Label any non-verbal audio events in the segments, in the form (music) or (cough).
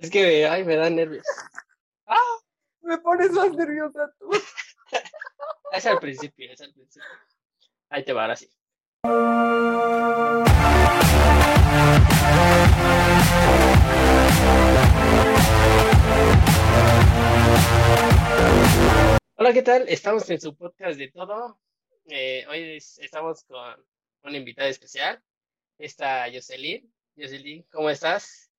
Es que, ay, me da nervios. ¡Ah! Me pones más nerviosa tú. (laughs) es al principio, es al principio. Ahí te va, ahora sí. Hola, ¿qué tal? Estamos en su podcast de todo. Eh, hoy estamos con una invitada especial, esta Jocelyn. Jocelyn, ¿cómo estás?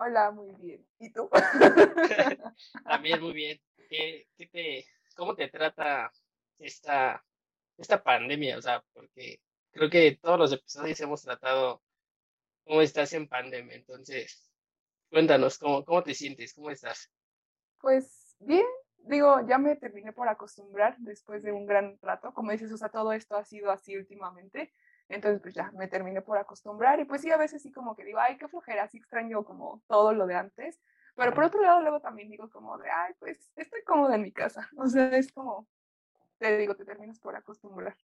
Hola, muy bien. ¿Y tú? (laughs) También muy bien. ¿Qué, te, ¿Cómo te trata esta, esta pandemia? O sea, porque creo que todos los episodios hemos tratado cómo estás en pandemia. Entonces, cuéntanos, ¿cómo, cómo te sientes? ¿Cómo estás? Pues bien, digo, ya me terminé por acostumbrar después de un gran rato. Como dices, o sea, todo esto ha sido así últimamente. Entonces, pues ya me terminé por acostumbrar. Y pues sí, a veces sí como que digo, ay, qué flojera, así extraño como todo lo de antes. Pero por otro lado, luego también digo como de, ay, pues estoy cómoda en mi casa. (laughs) O sea, es como, te digo, te terminas por acostumbrar.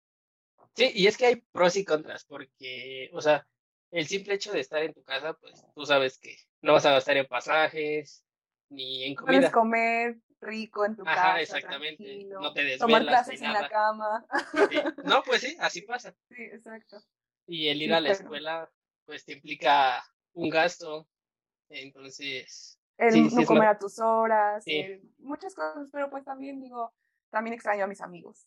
Sí, y es que hay pros y contras, porque, o sea, el simple hecho de estar en tu casa, pues tú sabes que no vas a gastar en pasajes ni en comida. Puedes comer, rico en tu Ajá, casa. exactamente. No te desvelas. Tomar clases en la cama. No, pues sí, así (laughs) pasa. Sí, exacto. Y el ir a la escuela, pues te implica un gasto. Entonces. El no comer a tus horas. muchas cosas, pero pues también digo, también extraño a mis amigos.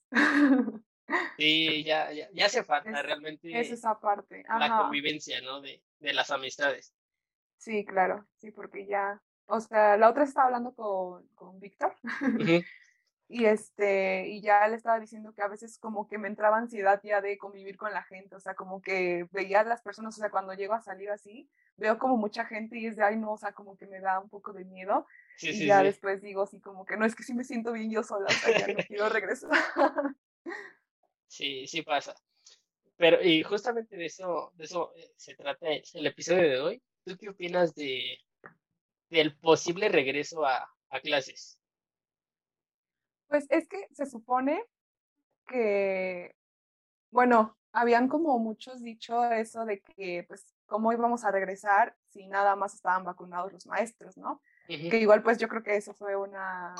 Sí, ya, ya, ya hace falta realmente. Es esa parte. La convivencia, ¿no? De, de las amistades. Sí, claro, sí, porque ya, o sea, la otra estaba hablando con, con Víctor (laughs) y este, y ya le estaba diciendo que a veces como que me entraba ansiedad ya de convivir con la gente, o sea, como que veía a las personas, o sea, cuando llego a salir así, veo como mucha gente y es de, ay, no, o sea, como que me da un poco de miedo. y ya después digo así como que no, es que sí me siento bien yo sola, o sea, ya no quiero regresar. (laughs) sí, sí pasa. Pero, y justamente de eso, de eso eh, se trata el episodio de hoy. ¿Tú qué opinas de, del posible regreso a, clases? Pues es que se supone que, bueno, habían como muchos dicho eso de que, pues, cómo íbamos a regresar si nada más estaban vacunados los maestros, ¿no? Que igual, pues, yo creo que eso fue una,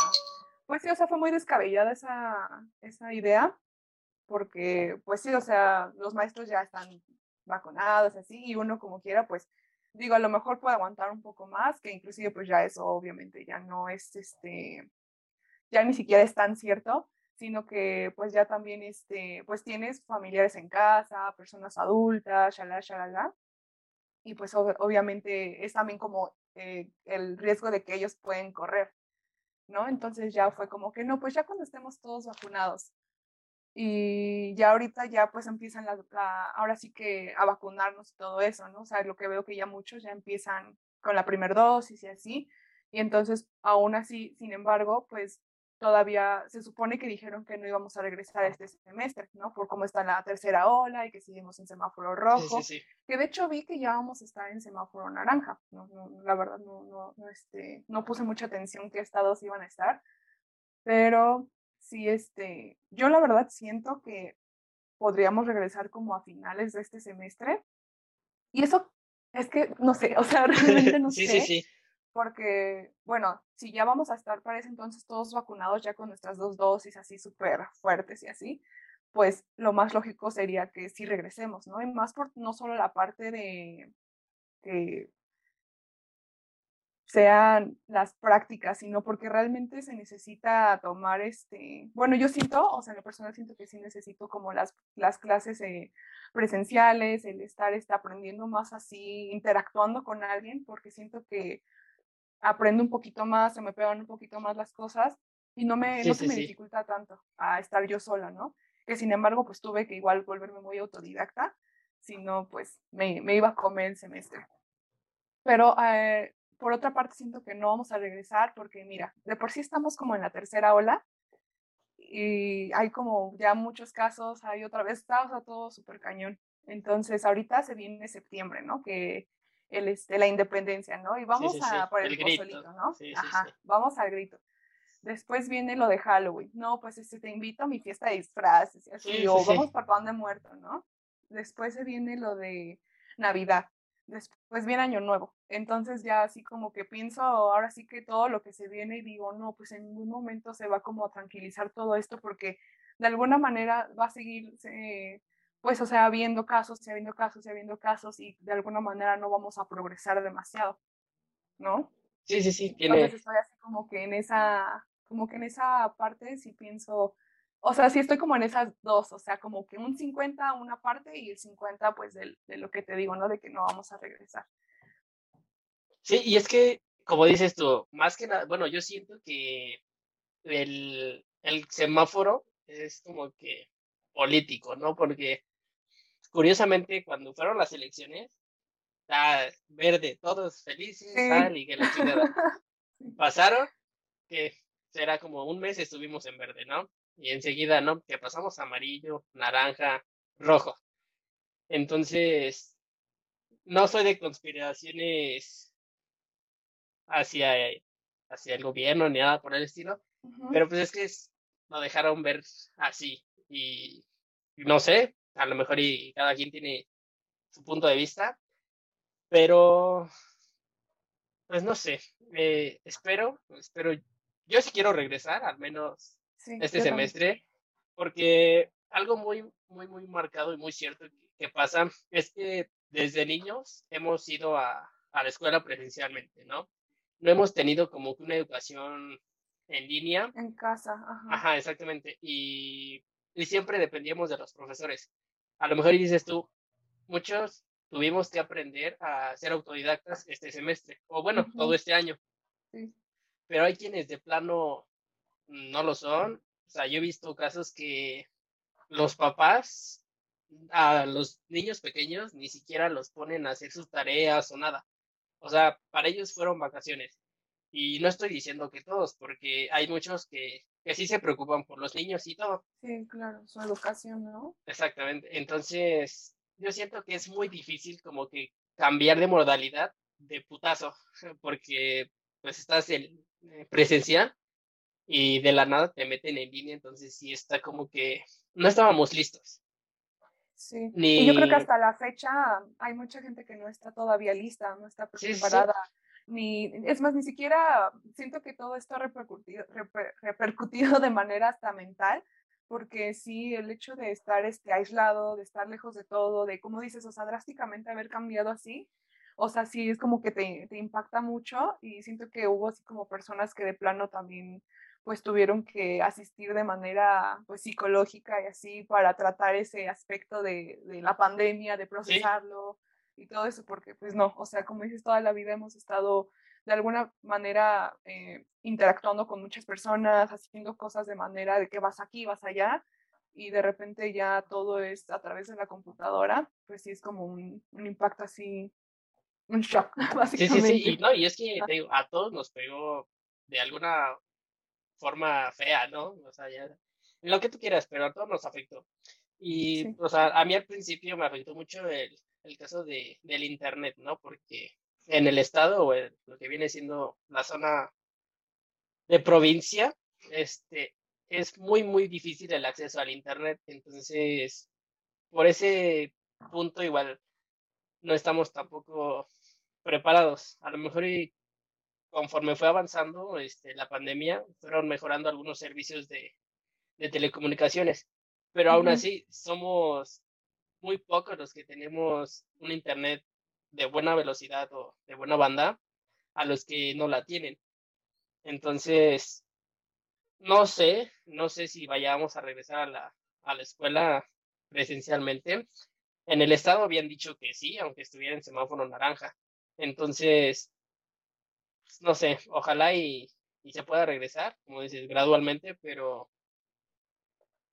pues sí, o sea, fue muy descabellada esa, esa idea, porque, pues sí, o sea, los maestros ya están vacunados, así, y uno como quiera, pues, digo, a lo mejor puede aguantar un poco más, que inclusive pues ya eso obviamente ya no es, este, ya ni siquiera es tan cierto, sino que pues ya también, este, pues tienes familiares en casa, personas adultas, shalala, shalala, y pues obviamente es también como eh, el riesgo de que ellos pueden correr, ¿no? Entonces ya fue como que no, pues ya cuando estemos todos vacunados, y ya ahorita ya pues empiezan la, ahora sí que a vacunarnos y todo eso, ¿no? O sea, lo que veo que ya muchos ya empiezan con la primera dosis y así, y entonces aún así, sin embargo, pues todavía se supone que dijeron que no íbamos a regresar este semestre, ¿no? Por cómo está la tercera ola y que seguimos en semáforo rojo, que de hecho vi que ya vamos a estar en semáforo naranja, no, la verdad no, no, no, este, no puse mucha atención qué estados iban a estar, pero sí, este, yo la verdad siento que podríamos regresar como a finales de este semestre. Y eso es que, no sé, o sea, (laughs) realmente no sí, sé. Sí, sí. Porque, bueno, si ya vamos a estar para ese entonces todos vacunados ya con nuestras dos dosis así súper fuertes y así, pues lo más lógico sería que sí regresemos, ¿no? Y más por no solo la parte de que sean las prácticas, sino porque realmente se necesita tomar este, bueno, yo siento, o sea, en lo personal siento que sí necesito como las, las clases eh, presenciales, el estar este, aprendiendo más así, interactuando con alguien, porque siento que aprendo un poquito más, se me pegan un poquito más las cosas y no me, no se me dificulta tanto a estar yo sola, ¿no? Que sin embargo, pues tuve que igual volverme muy autodidacta, si no, pues me, me iba a comer el semestre. Pero eh, por otra parte, siento que no vamos a regresar porque, mira, de por sí estamos como en la tercera ola y hay como ya muchos casos, hay otra vez, está o sea, todo súper cañón. Entonces, ahorita se viene septiembre, ¿no? Que el, este, la independencia, ¿no? Y vamos a por el, el ¿no? Ajá, vamos al grito. Después viene lo de Halloween. No, pues este, te invito a mi fiesta de disfraces y así, o vamos por pan de muerto, ¿no? Después se viene lo de Navidad después viene año nuevo. Entonces ya así como que pienso ahora sí que todo lo que se viene y digo, no, pues en ningún momento se va como a tranquilizar todo esto porque de alguna manera va a seguir, pues o sea, habiendo casos, y habiendo casos, y habiendo casos y de alguna manera no vamos a progresar demasiado, ¿no? Sí, sí, sí. Tiene... Entonces estoy así como que en esa, como que en esa parte sí pienso, o sea, sí estoy como en esas dos, o sea, como que un 50 una parte y el 50 pues de, de lo que te digo, ¿no? De que no vamos a regresar. Sí, y es que, como dices tú, más que nada, bueno, yo siento que el, el semáforo es como que político, ¿no? Porque curiosamente cuando fueron las elecciones, está verde, todos felices, y que la chingada. (laughs) Pasaron, que será como un mes estuvimos en verde, ¿no? Y enseguida, ¿no? Que pasamos amarillo, naranja, rojo. Entonces, no soy de conspiraciones hacia, hacia el gobierno ni nada por el estilo, pero pues es que lo dejaron ver así y, no sé, a lo mejor y cada quien tiene su punto de vista, pero pues no sé, eh, espero, espero, yo sí quiero regresar, al menos este semestre, porque algo muy, muy, muy marcado y muy cierto que, pasa es que desde niños hemos ido a, a, la escuela presencialmente, ¿no? No hemos tenido como que una educación en línea. En casa, ajá. Ajá, exactamente. Y, y siempre dependíamos de los profesores. A lo mejor dices tú, muchos tuvimos que aprender a ser autodidactas este semestre, o bueno, todo este año. Sí. Pero hay quienes de plano no lo son. O sea, yo he visto casos que los papás a los niños pequeños ni siquiera los ponen a hacer sus tareas o nada. O sea, para ellos fueron vacaciones. Y no estoy diciendo que todos, porque hay muchos que, que sí se preocupan por los niños y todo. Sí, claro, su educación, ¿no? Exactamente. Entonces, yo siento que es muy difícil como que cambiar de modalidad de putazo, (laughs) porque pues estás en eh, presencial y de la nada te meten en línea, entonces sí está como que no estábamos listos. Sí, y yo creo que hasta la fecha hay mucha gente que no está todavía lista, no está preparada. Ni, es más, ni siquiera siento que todo esto ha repercutido, repercutido de manera hasta mental, porque sí, el hecho de estar este, aislado, de estar lejos de todo, de, como dices, o sea, drásticamente haber cambiado así, o sea, sí es como que te, te impacta mucho y siento que hubo así como personas que de plano también pues tuvieron que asistir de manera pues psicológica y así para tratar ese aspecto de, de la pandemia, de procesarlo y todo eso, porque pues no, o sea, como dices, toda la vida hemos estado de alguna manera eh, interactuando con muchas personas, haciendo cosas de manera de que vas aquí, vas allá, y de repente ya todo es a través de la computadora, pues sí es como un, un impacto así, un shock, básicamente. (laughs) Sí, sí, sí, y, no, y es que digo, a todos nos pegó de alguna forma fea, ¿no? O sea, ya, lo que tú quieras, pero a todos nos afectó. Y, o sea, a mí al principio me afectó mucho el, el caso de, del Internet, ¿no? Porque en el estado o en lo que viene siendo la zona de provincia, este, es muy, muy difícil el acceso al Internet. Entonces, por ese punto igual no estamos tampoco preparados. A lo mejor y conforme fue avanzando este, la pandemia, fueron mejorando algunos servicios de, de telecomunicaciones, pero aún así somos muy pocos los que tenemos un internet de buena velocidad o de buena banda a los que no la tienen. Entonces, no sé, no sé si vayamos a regresar a la, a la escuela presencialmente. En el estado habían dicho que sí, aunque estuviera en semáforo naranja. Entonces, pues, no sé, ojalá y, se pueda regresar, como dices, gradualmente, pero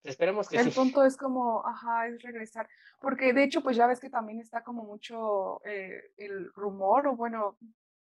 esperemos que el punto es como, ajá, es regresar, porque de hecho, pues ya ves que también está como mucho eh, el rumor, o bueno,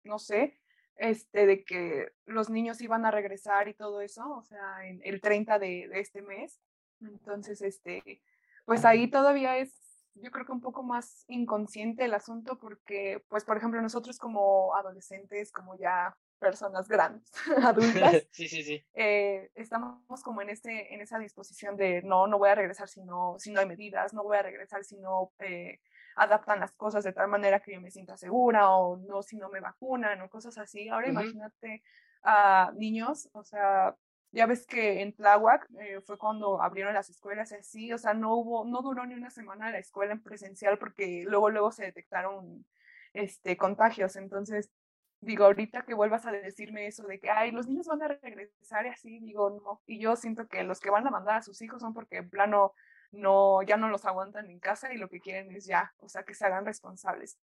no sé, este, de que los niños iban a regresar y todo eso, o sea, en el 30 de, de este mes. Entonces, este, pues ahí todavía es yo creo que un poco más inconsciente el asunto porque, pues, por ejemplo, nosotros como adolescentes, como ya personas grandes, (laughs) adultas, (laughs) sí, sí, sí. Eh, estamos como en, este, en esa disposición de no, no voy a regresar si no, si no hay medidas, no voy a regresar si no eh, adaptan las cosas de tal manera que yo me sienta segura o no si no me vacunan o cosas así. Ahora imagínate a niños, o sea, ya ves que en Tláhuac eh, fue cuando abrieron las escuelas así, o sea, no hubo, no duró ni una semana la escuela en presencial porque luego, luego se detectaron este, contagios. Entonces, digo, ahorita que vuelvas a decirme eso de que, ay, los niños van a regresar y así, digo, no. Y yo siento que los que van a mandar a sus hijos son porque en plano no, ya no los aguantan en casa y lo que quieren es ya, o sea, que se hagan responsables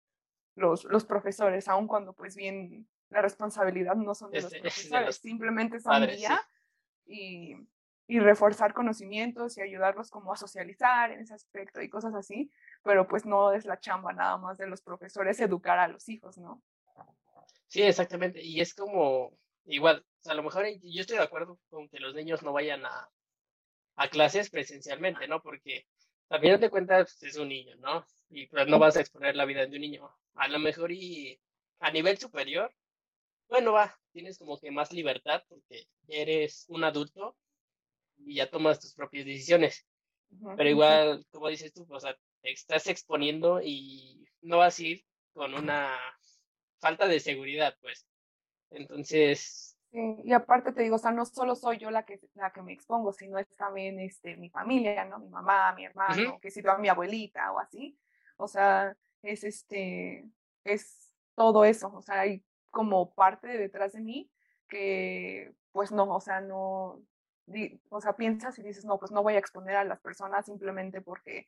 los, los profesores, aun cuando pues bien la responsabilidad no son de los profesores, simplemente son guía y, y reforzar conocimientos y ayudarlos como a socializar en ese aspecto y cosas así, pero pues no es la chamba nada más de los profesores educar a los hijos, ¿no? Sí, exactamente, y es como igual, o sea, a lo mejor yo estoy de acuerdo con que los niños no vayan a, a clases presencialmente, ¿no? Porque al final de cuentas es un niño, ¿no? Y pues no vas a exponer la vida de un niño. A lo mejor y a nivel superior, bueno, va, tienes como que más libertad porque eres un adulto y ya tomas tus propias decisiones. Pero igual, como dices tú, o sea, te estás exponiendo y no vas a ir con una falta de seguridad, pues. Entonces. y aparte te digo, o sea, no solo soy yo la que, la que me expongo, sino es también este, mi familia, ¿no? Mi mamá, mi hermano, que si va mi abuelita o así. O sea, es este, es todo eso, o sea, hay como parte de detrás de mí que pues no, o sea, no, o sea, piensas y dices, no, pues no voy a exponer a las personas simplemente porque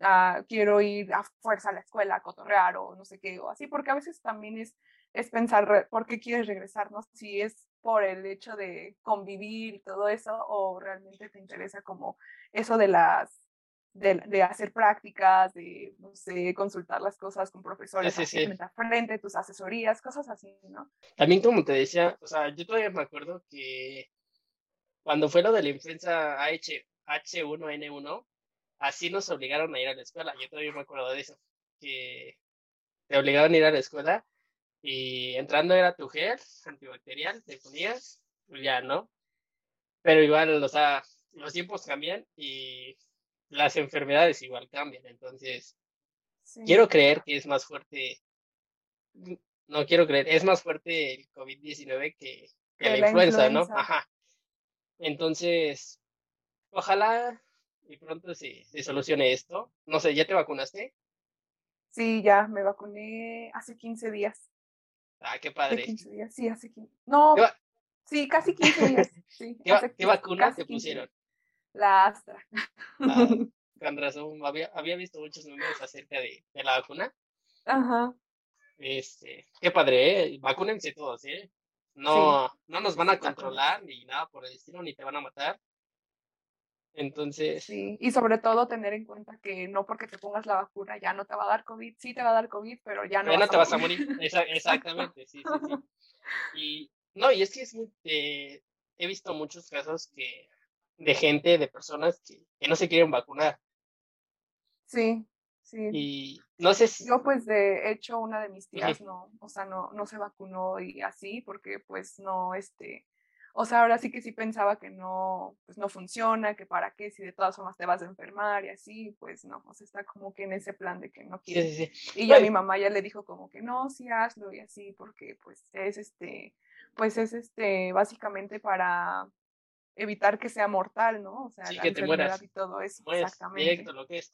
ah, quiero ir a fuerza a la escuela a cotorrear o no sé qué, o así, porque a veces también es, es pensar por qué quieres regresar, ¿no? Si es por el hecho de convivir y todo eso, o realmente te interesa como eso de las de, hacer prácticas, de, no sé, consultar las cosas con profesores, sí, sí, frente, tus asesorías, cosas así, ¿no? También como te decía, o sea, yo todavía me acuerdo que cuando fue lo de la influenza H, H1N1, así nos obligaron a ir a la escuela, yo todavía me acuerdo de eso, que te obligaron a ir a la escuela y entrando era tu gel antibacterial, te ponías, ya, ¿no? Pero igual, o sea, los tiempos cambian y las enfermedades igual cambian, entonces quiero creer que es más fuerte, no quiero creer, es más fuerte el COVID-19 que, la, influenza, ¿no? Ajá. Entonces, ojalá y pronto se, se solucione esto. No sé, ¿ya te vacunaste? Sí, ya, me vacuné hace 15 días. Ah, qué padre. Hace 15 días, sí, hace 15. No, sí, casi 15 días. (laughs) Sí, ¿Qué, ¿qué vacuna te pusieron? La Astra. Ah, (laughs) con razón, había, había visto muchos números acerca de, de la vacuna. Ajá. Este, qué padre, ¿eh? Vacúnense todos, ¿eh? No, no nos van a controlar ni nada por el estilo, ni te van a matar. Entonces. Sí, y sobre todo tener en cuenta que no porque te pongas la vacuna ya no te va a dar COVID, sí te va a dar COVID, pero ya no. Ya no te vas a morir, exactamente, sí, sí, sí. (laughs) Y no, y es que es muy, eh, he visto muchos casos que de gente, de personas que, que no se quieren vacunar. Sí, sí. Y no sé si... Yo pues de hecho una de mis tías no, o sea, no, no se vacunó y así porque pues no, este, o sea, ahora sí que sí pensaba que no, pues no funciona, que para qué, si de todas formas te vas a enfermar y así, pues no, o sea, está como que en ese plan de que no quiere. Sí, sí, Y ya mi mamá ya le dijo como que no, sí hazlo y así, porque pues es este, pues es este, básicamente para evitar que sea mortal, ¿no? O sea, la que te mueras. y todo eso. exactamente. Directo, lo que es.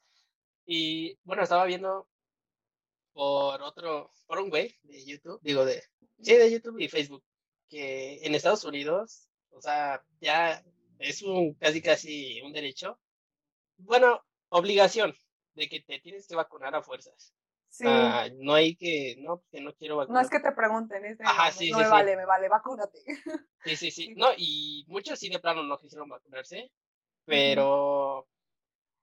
Y bueno, estaba viendo por otro, por un güey de YouTube, digo de, sí, de YouTube y Facebook, que en Estados Unidos, o sea, ya es un casi casi un derecho, bueno, obligación de que te tienes que vacunar a fuerzas. Sí. Ah, no hay que, no, que no quiero vacunar. No es que te pregunten, es de, Ajá, sí, no me vale, me vale, vacúnate. Sí, sí, sí. (laughs) No, y muchos sí de plano no quisieron vacunarse, pero o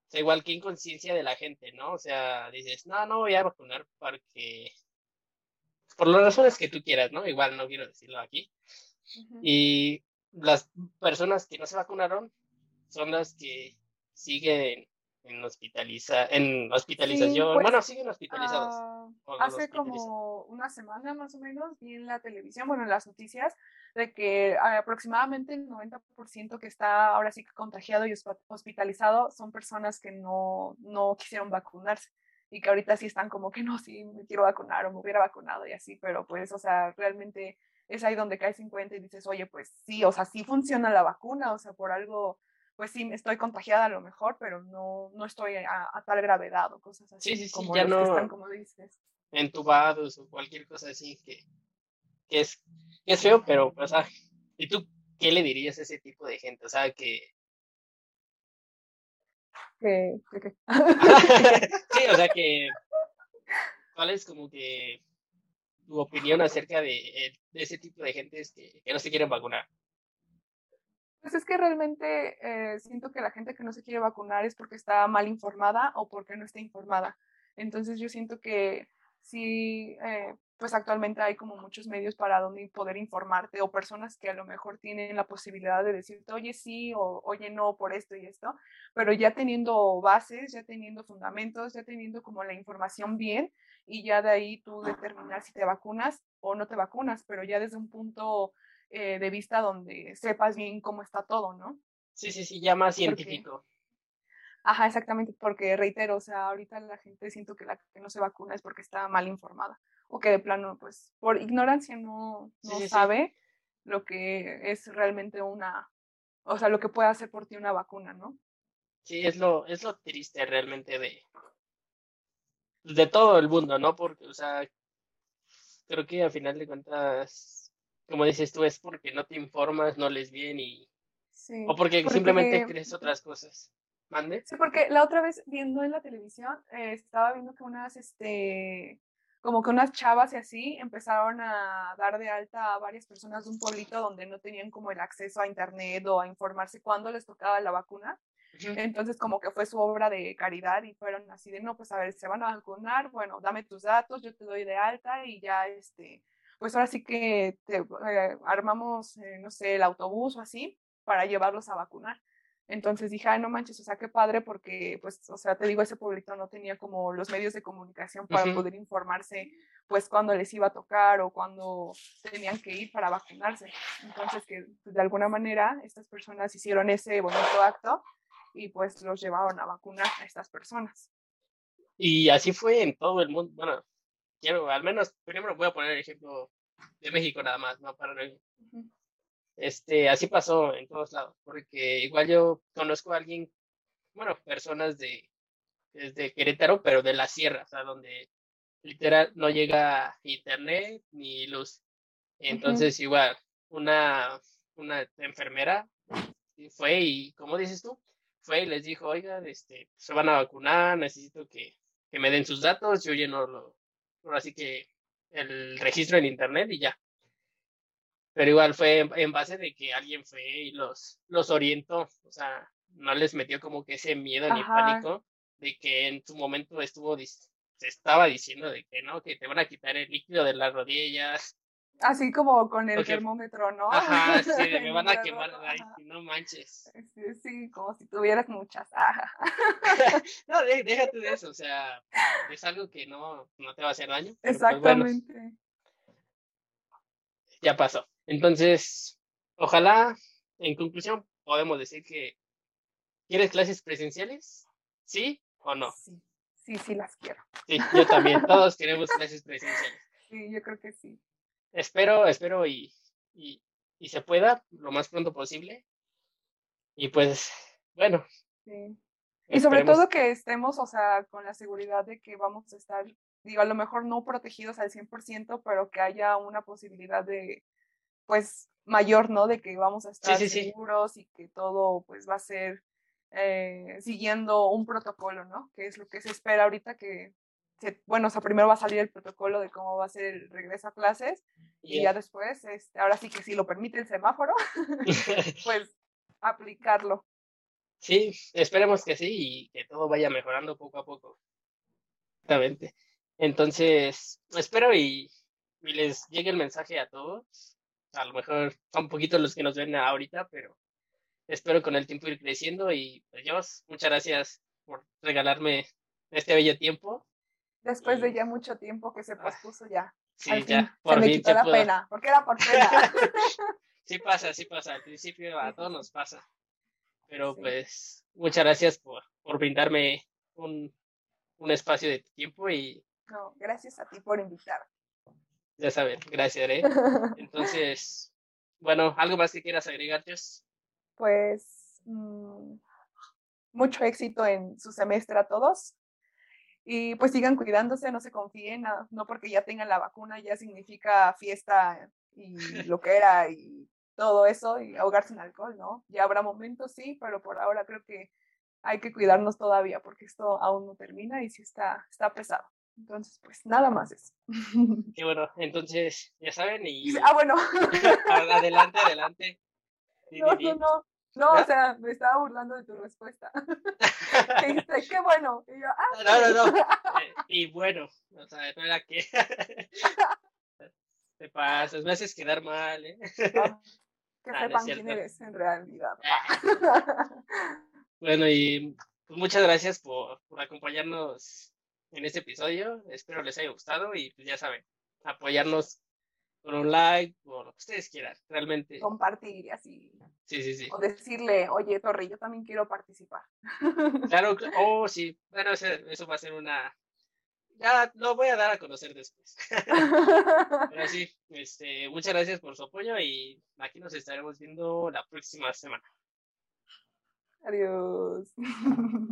sea, igual que inconsciencia de la gente, ¿no? O sea, dices, no, no voy a vacunar porque, por las razones que tú quieras, ¿no? Igual no quiero decirlo aquí. Y las personas que no se vacunaron son las que siguen en hospitaliza, en hospitalización, pues, bueno, siguen hospitalizados. Ah, hace como una semana más o menos vi en la televisión, bueno, en las noticias, de que aproximadamente el 90% que está ahora sí que contagiado y hospitalizado son personas que no, no quisieron vacunarse. y que ahorita sí están como que no, sí, me quiero vacunar o me hubiera vacunado y así, pero pues, o sea, realmente es ahí donde caes en cuenta y dices, oye, pues sí, o sea, sí funciona la vacuna, o sea, por algo, pues sí, estoy contagiada a lo mejor, pero no, no estoy a, tal gravedad o cosas así. Sí, sí, sí, ya no, están, como dices. Entubados o cualquier cosa así que, que es, que es feo, pero, pues, ah, ¿y tú qué le dirías a ese tipo de gente? O sea, que que, (laughs) sí, o sea (laughs) que, ¿cuál es como que tu opinión acerca de, eh, ese tipo de gente que, que, no se quieren vacunar? Pues es que realmente eh, siento que la gente que no se quiere vacunar es porque está mal informada o porque no está informada. Entonces yo siento que sí, eh, pues actualmente hay como muchos medios para donde poder informarte o personas que a lo mejor tienen la posibilidad de decirte, oye sí o oye no por esto y esto, pero ya teniendo bases, ya teniendo fundamentos, ya teniendo como la información bien y ya de ahí tú determinar si te vacunas o no te vacunas, pero ya desde un punto eh, de vista donde sepas bien cómo está todo, ¿no? Sí, sí, sí, ya más científico. Ajá, exactamente, porque reitero, o sea, ahorita la gente siento que la que no se vacuna es porque está mal informada o que de plano, pues, por ignorancia no, no sabe lo que es realmente una, o sea, lo que puede hacer por ti una vacuna, ¿no? Sí, es lo, es lo triste realmente de, de todo el mundo, ¿no? Porque, o sea, creo que a final de cuentas, como dices tú, es porque no te informas, no les bien y... Sí, o porque, simplemente crees otras cosas. ¿Mande? Sí, porque la otra vez viendo en la televisión, eh, estaba viendo que unas, este, como que unas chavas y así empezaron a dar de alta a varias personas de un pueblito donde no tenían como el acceso a internet o a informarse cuándo les tocaba la vacuna. Entonces como que fue su obra de caridad y fueron así de, no, pues a ver, se van a vacunar, bueno, dame tus datos, yo te doy de alta y ya, este, pues ahora sí que te, eh, armamos, eh, no sé, el autobús o así para llevarlos a vacunar. Entonces dije, ay, no manches, o sea, qué padre, porque, pues, o sea, te digo, ese pueblito no tenía como los medios de comunicación para poder informarse, pues, cuándo les iba a tocar o cuándo tenían que ir para vacunarse. Entonces, que pues, de alguna manera estas personas hicieron ese bonito acto y pues los llevaron a vacunar a estas personas. Y así fue en todo el mundo. Bueno, quiero, al menos, primero voy a poner el ejemplo de México nada más, ¿no? Para este, así pasó en todos lados, porque igual yo conozco a alguien, bueno, personas de, desde Querétaro, pero de la sierra, o sea, donde literal no llega internet ni luz. Entonces, igual, una, una enfermera fue y, como dices tú, fue y les dijo, oiga, este, se van a vacunar, necesito que, que me den sus datos, yo lleno lo, así que el registro en internet y ya pero igual fue en, base de que alguien fue y los, los orientó, o sea, no les metió como que ese miedo ni pánico de que en su momento estuvo, se estaba diciendo de que no, que te van a quitar el líquido de las rodillas. Así como con el termómetro, ¿no? Ajá, (laughs) sí, me van a quemar, ay, no manches. Sí, sí, como si tuvieras muchas. (laughs) no, déjate de eso, o sea, es algo que no, no te va a hacer daño. Pues, Exactamente. ya pasó. Entonces, ojalá, en conclusión, podemos decir que ¿quieres clases presenciales? ¿Sí o no? Sí, sí, sí las quiero. Sí, yo también, (laughs) todos queremos clases presenciales. Sí, yo creo que sí. Espero, espero y, y, y se pueda lo más pronto posible. Y pues, bueno. Sí. Y sobre todo que estemos, o sea, con la seguridad de que vamos a estar, digo, a lo mejor no protegidos al 100%, pero que haya una posibilidad de, pues mayor, ¿no? De que vamos a estar seguros y que todo pues va a ser eh, siguiendo un protocolo, ¿no? Que es lo que se espera ahorita que, bueno, o sea, primero va a salir el protocolo de cómo va a ser el regreso a clases y ya después, este, ahora sí que si lo permite el semáforo, (laughs) (laughs) pues aplicarlo. Sí, esperemos que sí y que todo vaya mejorando poco a poco. Exactamente. Entonces, espero y, y les llegue el mensaje a todos a lo mejor son poquitos los que nos ven ahorita, pero espero con el tiempo ir creciendo y pues Dios, muchas gracias por regalarme este bello tiempo. Después de ya mucho tiempo que se ah, pospuso ya. Sí, ya, por se me quitó la pena, porque era por pena. (laughs) (laughs) sí pasa, sí pasa, al principio a todos nos pasa. Pero pues muchas gracias por, por brindarme un, un espacio de tiempo y... No, gracias a ti por invitar. Ya saben, gracias, ¿eh? (laughs) Entonces, bueno, ¿algo más que quieras agregar, Jess? Pues mm, mucho éxito en su semestre a todos. Y pues sigan cuidándose, no se confíen, no porque ya tengan la vacuna ya significa fiesta y (laughs) lo que era y todo eso y ahogarse en alcohol, ¿no? Ya habrá momentos, sí, pero por ahora creo que hay que cuidarnos todavía porque esto aún no termina y sí está, está pesado. Entonces, pues nada más eso. (laughs) Qué bueno, entonces, ya saben y... Ah, bueno. (laughs) adelante, adelante. No, no, no. No, o sea, me estaba burlando de tu respuesta. (laughs) qué bueno. Y yo, ah, no, no, no. Eh, y bueno, o sea, no era que. (laughs) Te pasas, me haces quedar mal, ¿eh? Ah, que ah, sepan quién eres en realidad. (laughs) bueno, y pues muchas gracias por, por acompañarnos en este episodio. Espero les haya gustado y pues ya saben, apoyarnos con un like, por lo que ustedes quieran, realmente. Compartir así. Sí, sí, sí. O decirle, oye, Torre, yo también quiero participar. (laughs) Claro, oh, sí. Bueno, eso, va a ser una. Ya lo voy a dar a conocer después. (laughs) Pero sí, este, muchas gracias por su apoyo y aquí nos estaremos viendo la próxima semana. Adiós. (laughs)